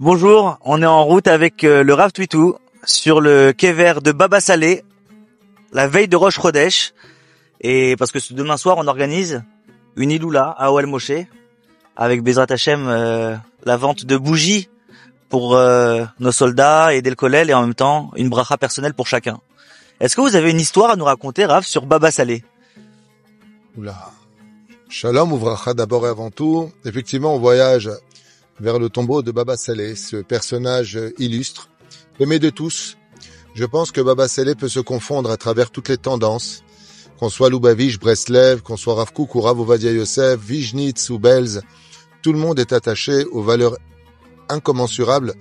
Bonjour, on est en route avec euh, le Rav Twitou sur le quai vert de Baba Salé, la veille de Roche Chodesh. Et parce que demain soir, on organise une Iloula à Oel Moshe avec Bezrat Hashem, euh, la vente de bougies pour euh, nos soldats et Del et en même temps une bracha personnelle pour chacun. Est-ce que vous avez une histoire à nous raconter, Rav, sur Baba Salé Oula. Shalom ouvracha d'abord et avant tout. Effectivement, on voyage vers le tombeau de Baba Saleh, ce personnage illustre, aimé de tous. Je pense que Baba Saleh peut se confondre à travers toutes les tendances, qu'on soit Lubavitch, Breslev, qu'on soit Rav Kook ou Rav Yosef, Vijnitz ou Belz, tout le monde est attaché aux valeurs incommensurables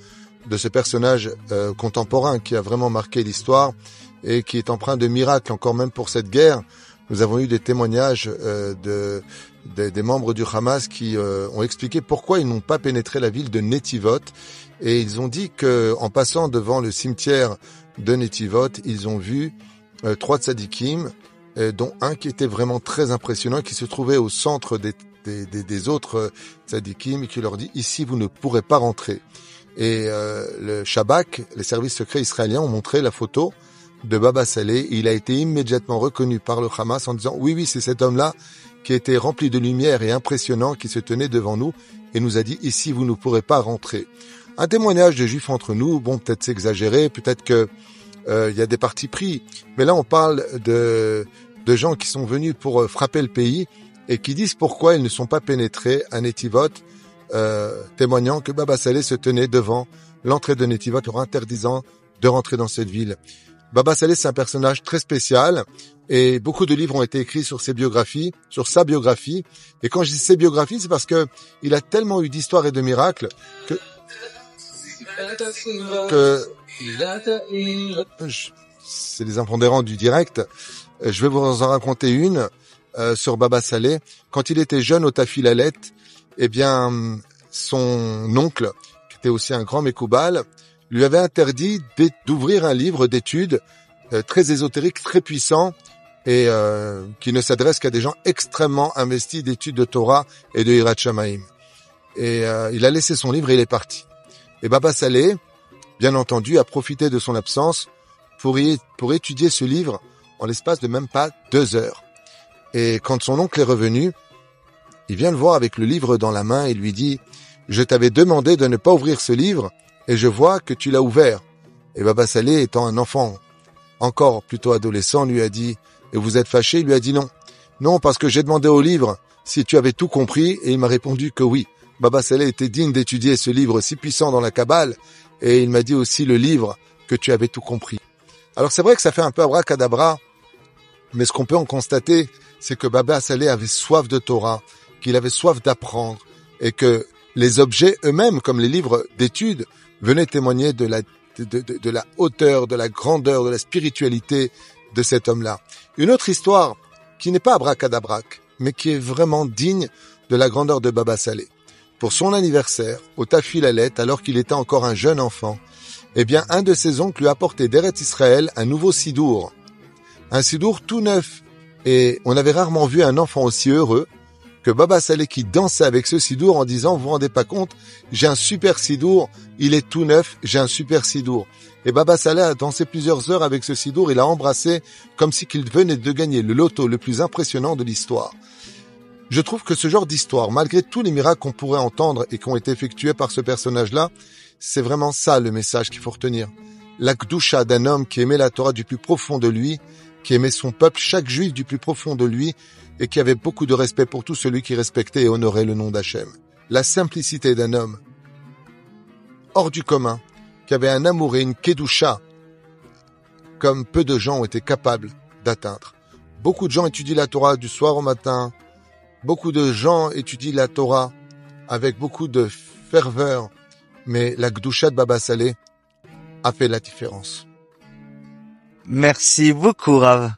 de ce personnage euh, contemporain qui a vraiment marqué l'histoire et qui est empreint de miracles encore même pour cette guerre. Nous avons eu des témoignages euh, de, des membres du Hamas qui euh, ont expliqué pourquoi ils n'ont pas pénétré la ville de Netivot et ils ont dit que en passant devant le cimetière de Netivot, ils ont vu euh, trois tzadikim, dont un qui était vraiment très impressionnant, qui se trouvait au centre des, des, des, autres tzadikim et qui leur dit ici vous ne pourrez pas rentrer. Et le Shabak, les services secrets israéliens ont montré la photo de Baba Saleh. Il a été immédiatement reconnu par le Hamas en disant oui, oui, c'est cet homme-là qui était rempli de lumière et impressionnant qui se tenait devant nous et nous a dit ici vous ne pourrez pas rentrer. Un témoignage de juifs entre nous, bon peut-être c'est exagéré, peut-être que euh, il y a des partis pris, mais là on parle de de gens qui sont venus pour euh, frapper le pays et qui disent pourquoi ils ne sont pas pénétrés à Netivot, euh, témoignant que Baba Saleh se tenait devant l'entrée de Netivot leur interdisant de rentrer dans cette ville. Baba Saleh, c'est un personnage très spécial et beaucoup de livres ont été écrits sur ses biographies, sur sa biographie. Et quand je dis ses biographies, c'est parce que il a tellement eu d'histoires et de miracles que, que c'est les impondérants du direct. Je vais vous en raconter une euh, sur Baba Saleh. Quand il était jeune au Tafilalet, eh bien, son oncle, qui était aussi un grand Mekoubal, lui avait interdit d'ouvrir un livre d'études euh, très ésotérique, très puissant, et euh, qui ne s'adresse qu'à des gens extrêmement investis d'études de Torah et de Hirat. Et euh, il a laissé son livre et il est parti. Et Baba Saleh, bien entendu, a profité de son absence pour, y, pour étudier ce livre en l'espace de même pas deux heures. Et quand son oncle est revenu, il vient le voir avec le livre dans la main et lui dit, je t'avais demandé de ne pas ouvrir ce livre et je vois que tu l'as ouvert. Et Baba Saleh, étant un enfant encore plutôt adolescent, lui a dit, et vous êtes fâché? Il lui a dit non. Non, parce que j'ai demandé au livre si tu avais tout compris, et il m'a répondu que oui. Baba Saleh était digne d'étudier ce livre si puissant dans la Kabbale, et il m'a dit aussi le livre que tu avais tout compris. Alors c'est vrai que ça fait un peu abracadabra, mais ce qu'on peut en constater, c'est que Baba Saleh avait soif de Torah, qu'il avait soif d'apprendre, et que les objets eux-mêmes, comme les livres d'études, venait témoigner de la, de, la hauteur, de la grandeur, de la spiritualité de cet homme-là. Une autre histoire qui n'est pas abracadabrac, mais qui est vraiment digne de la grandeur de Baba Saleh. Pour son anniversaire, au Tafilalet, alors qu'il était encore un jeune enfant, eh bien, un de ses oncles lui a apporté d'Eret Israël un nouveau sidour. Un sidour tout neuf. Et on avait rarement vu un enfant aussi heureux que Baba Saleh qui dansait avec ce sidour en disant, vous vous rendez pas compte, j'ai un super sidour, il est tout neuf, j'ai un super sidour. Et Baba Saleh a dansé plusieurs heures avec ce sidour, il a embrassé comme si qu'il venait de gagner le loto le plus impressionnant de l'histoire. Je trouve que ce genre d'histoire, malgré tous les miracles qu'on pourrait entendre et qui ont été effectués par ce personnage-là, c'est vraiment ça le message qu'il faut retenir. La d'un homme qui aimait la Torah du plus profond de lui, qui aimait son peuple, chaque juif du plus profond de lui, et qui avait beaucoup de respect pour tout celui qui respectait et honorait le nom d'Hachem. La simplicité d'un homme hors du commun, qui avait un amour et une kedusha comme peu de gens ont été capables d'atteindre. Beaucoup de gens étudient la Torah du soir au matin. Beaucoup de gens étudient la Torah avec beaucoup de ferveur. Mais la Gdusha de Baba Saleh a fait la différence. Merci beaucoup, Rav.